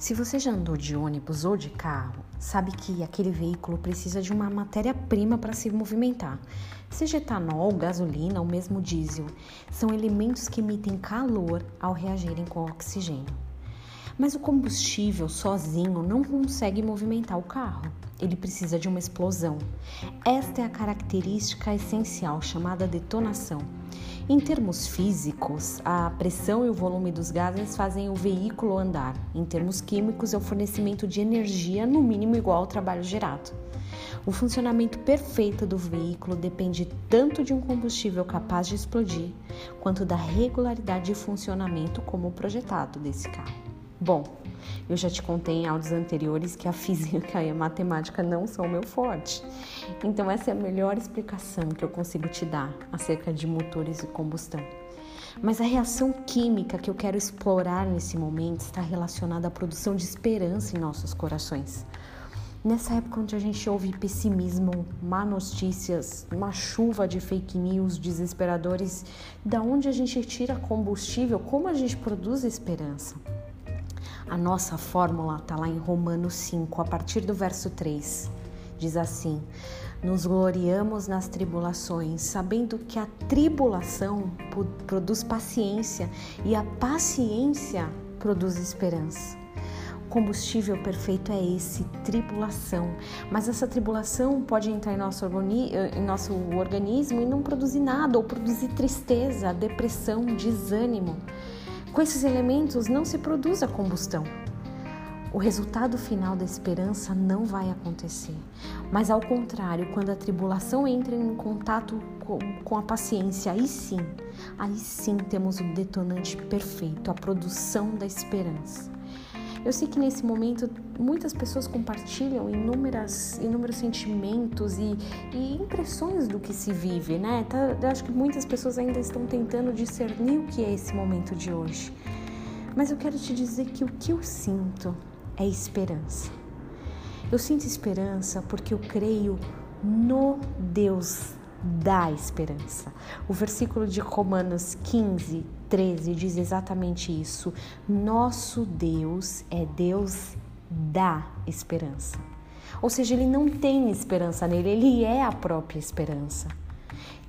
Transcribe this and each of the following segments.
Se você já andou de ônibus ou de carro, sabe que aquele veículo precisa de uma matéria-prima para se movimentar. Seja etanol, gasolina ou mesmo diesel, são elementos que emitem calor ao reagirem com oxigênio. Mas o combustível sozinho não consegue movimentar o carro. Ele precisa de uma explosão. Esta é a característica essencial chamada detonação em termos físicos, a pressão e o volume dos gases fazem o veículo andar. Em termos químicos, é o fornecimento de energia no mínimo igual ao trabalho gerado. O funcionamento perfeito do veículo depende tanto de um combustível capaz de explodir, quanto da regularidade de funcionamento como projetado desse carro. Bom, eu já te contei em áudios anteriores que a física e a matemática não são meu forte. Então, essa é a melhor explicação que eu consigo te dar acerca de motores e combustão. Mas a reação química que eu quero explorar nesse momento está relacionada à produção de esperança em nossos corações. Nessa época onde a gente ouve pessimismo, má notícias, uma chuva de fake news desesperadores, da onde a gente tira combustível, como a gente produz esperança? A nossa fórmula está lá em Romanos 5, a partir do verso 3. Diz assim: Nos gloriamos nas tribulações, sabendo que a tribulação produz paciência e a paciência produz esperança. Combustível perfeito é esse, tribulação. Mas essa tribulação pode entrar em nosso, em nosso organismo e não produzir nada, ou produzir tristeza, depressão, desânimo. Com esses elementos não se produz a combustão. O resultado final da esperança não vai acontecer. Mas ao contrário, quando a tribulação entra em contato com a paciência, aí sim, aí sim temos o detonante perfeito, a produção da esperança. Eu sei que nesse momento muitas pessoas compartilham inúmeras, inúmeros sentimentos e, e impressões do que se vive, né? Tá, eu acho que muitas pessoas ainda estão tentando discernir o que é esse momento de hoje. Mas eu quero te dizer que o que eu sinto é esperança. Eu sinto esperança porque eu creio no Deus da esperança. O versículo de Romanos 15, 13 diz exatamente isso. Nosso Deus é Deus da esperança. Ou seja, ele não tem esperança nele, ele é a própria esperança.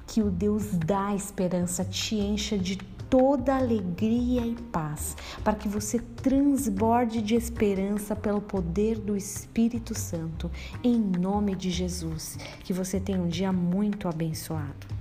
Que o Deus da esperança te encha de toda alegria e paz, para que você transborde de esperança pelo poder do Espírito Santo, em nome de Jesus. Que você tenha um dia muito abençoado.